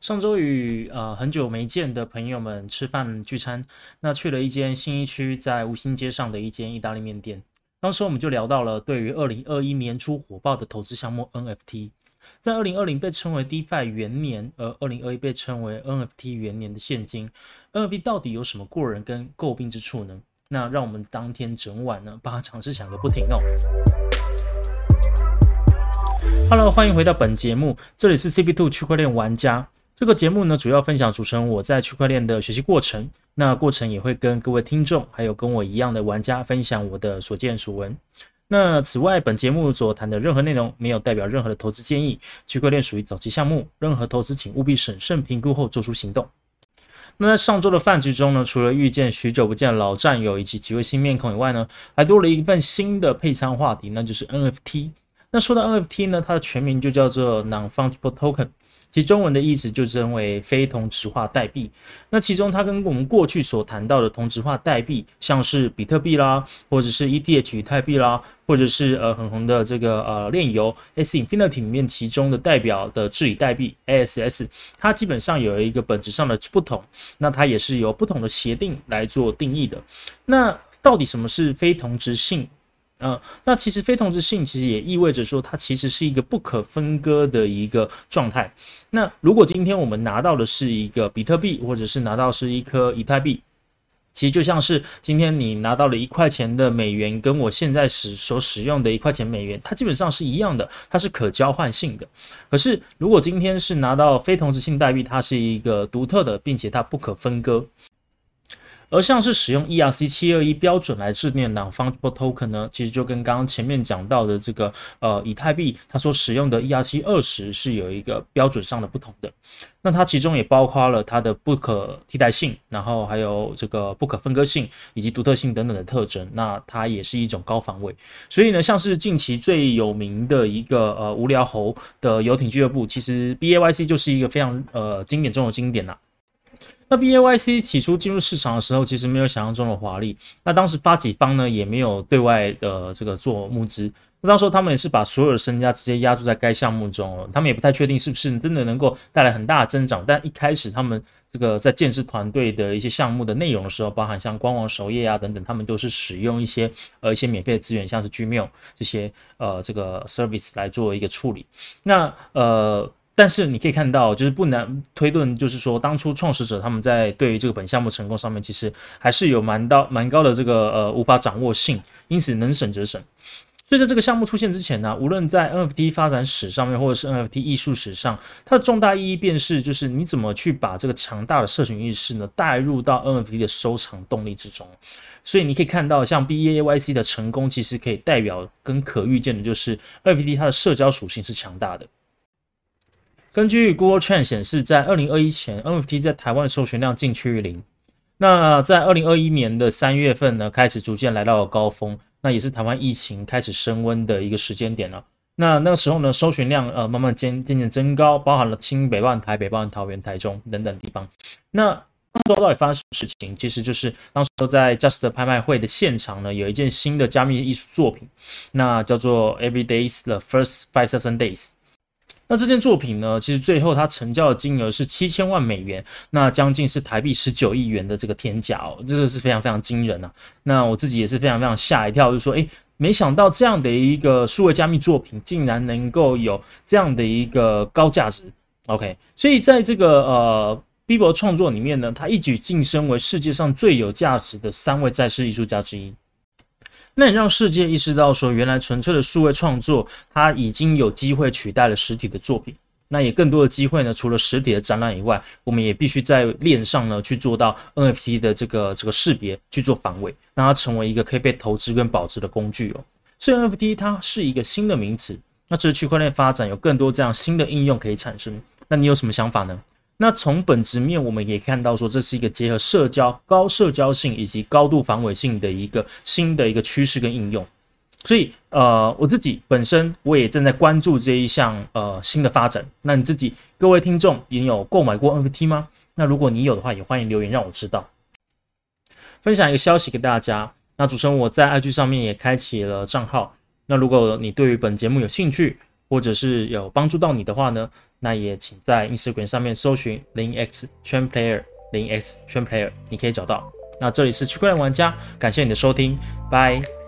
上周与呃很久没见的朋友们吃饭聚餐，那去了一间新一区在吴兴街上的一间意大利面店。当时我们就聊到了对于二零二一年初火爆的投资项目 NFT，在二零二零被称为 DeFi 元年，而二零二一被称为 NFT 元年的现金，NFT 到底有什么过人跟诟病之处呢？那让我们当天整晚呢把它尝试想个不停哦。Hello，欢迎回到本节目，这里是 CP Two 区块链玩家。这个节目呢，主要分享组成我在区块链的学习过程。那过程也会跟各位听众，还有跟我一样的玩家分享我的所见所闻。那此外，本节目所谈的任何内容，没有代表任何的投资建议。区块链属于早期项目，任何投资请务必审慎评估后做出行动。那在上周的饭局中呢，除了遇见许久不见的老战友以及几位新面孔以外呢，还多了一份新的配餐话题，那就是 NFT。那说到 NFT 呢，它的全名就叫做 Non-Fungible Token。其中文的意思就称为非同质化代币。那其中它跟我们过去所谈到的同质化代币，像是比特币啦，或者是 ETH 以太币啦，或者是呃很红的这个呃链游 S Infinity 里面其中的代表的治理代币 ASS，它基本上有一个本质上的不同。那它也是由不同的协定来做定义的。那到底什么是非同质性？呃，那其实非同质性其实也意味着说，它其实是一个不可分割的一个状态。那如果今天我们拿到的是一个比特币，或者是拿到是一颗以太币，其实就像是今天你拿到了一块钱的美元，跟我现在使所使用的一块钱美元，它基本上是一样的，它是可交换性的。可是如果今天是拿到非同质性代币，它是一个独特的，并且它不可分割。而像是使用 ERC 七二一标准来制定的 Non-Fungible Token 呢，其实就跟刚刚前面讲到的这个呃以太币，它所使用的 ERC 二十是有一个标准上的不同的。那它其中也包括了它的不可替代性，然后还有这个不可分割性以及独特性等等的特征。那它也是一种高防卫。所以呢，像是近期最有名的一个呃无聊猴的游艇俱乐部，其实 BAYC 就是一个非常呃经典中的经典啦。那 B A Y C 起初进入市场的时候，其实没有想象中的华丽。那当时发起方呢，也没有对外的这个做募资。那到时候他们也是把所有的身家直接压注在该项目中，他们也不太确定是不是真的能够带来很大的增长。但一开始他们这个在建设团队的一些项目的内容的时候，包含像官网首页啊等等，他们都是使用一些呃一些免费的资源，像是 Gmail 这些呃这个 service 来做一个处理。那呃。但是你可以看到，就是不难推论，就是说当初创始者他们在对于这个本项目成功上面，其实还是有蛮高蛮高的这个呃无法掌握性，因此能省则省。所以在这个项目出现之前呢，无论在 NFT 发展史上面，或者是 NFT 艺术史上，它的重大意义便是就是你怎么去把这个强大的社群意识呢带入到 NFT 的收藏动力之中。所以你可以看到，像 BAYC 的成功，其实可以代表跟可预见的就是 NFT 它的社交属性是强大的。根据 Google Trend 显示，在二零二一前，NFT 在台湾的搜寻量近趋于零。那在二零二一年的三月份呢，开始逐渐来到了高峰，那也是台湾疫情开始升温的一个时间点了。那那个时候呢，搜寻量呃慢慢渐渐渐增高，包含了新北、万台北、包含桃园、台中等等地方。那当时到底发生什么事情？其实就是当时在 Just 拍卖会的现场呢，有一件新的加密艺术作品，那叫做 Every Days the First Five Thousand Days。那这件作品呢，其实最后它成交的金额是七千万美元，那将近是台币十九亿元的这个天价哦，这个是非常非常惊人啊。那我自己也是非常非常吓一跳，就说，诶，没想到这样的一个数位加密作品，竟然能够有这样的一个高价值。OK，所以在这个呃 b i b o 创作里面呢，他一举晋升为世界上最有价值的三位在世艺术家之一。那也让世界意识到，说原来纯粹的数位创作，它已经有机会取代了实体的作品。那也更多的机会呢，除了实体的展览以外，我们也必须在链上呢去做到 NFT 的这个这个识别，去做防伪，让它成为一个可以被投资跟保值的工具哦。所以 NFT 它是一个新的名词，那这区块链发展有更多这样新的应用可以产生。那你有什么想法呢？那从本质面，我们也看到说，这是一个结合社交、高社交性以及高度防伪性的一个新的一个趋势跟应用。所以，呃，我自己本身我也正在关注这一项呃新的发展。那你自己各位听众也有购买过 NFT 吗？那如果你有的话，也欢迎留言让我知道。分享一个消息给大家。那主持人我在 IG 上面也开启了账号。那如果你对于本节目有兴趣，或者是有帮助到你的话呢？那也请在 Instagram 上面搜寻零 x 圈 player 零 x 圈 player，你可以找到。那这里是区块链玩家，感谢你的收听，拜。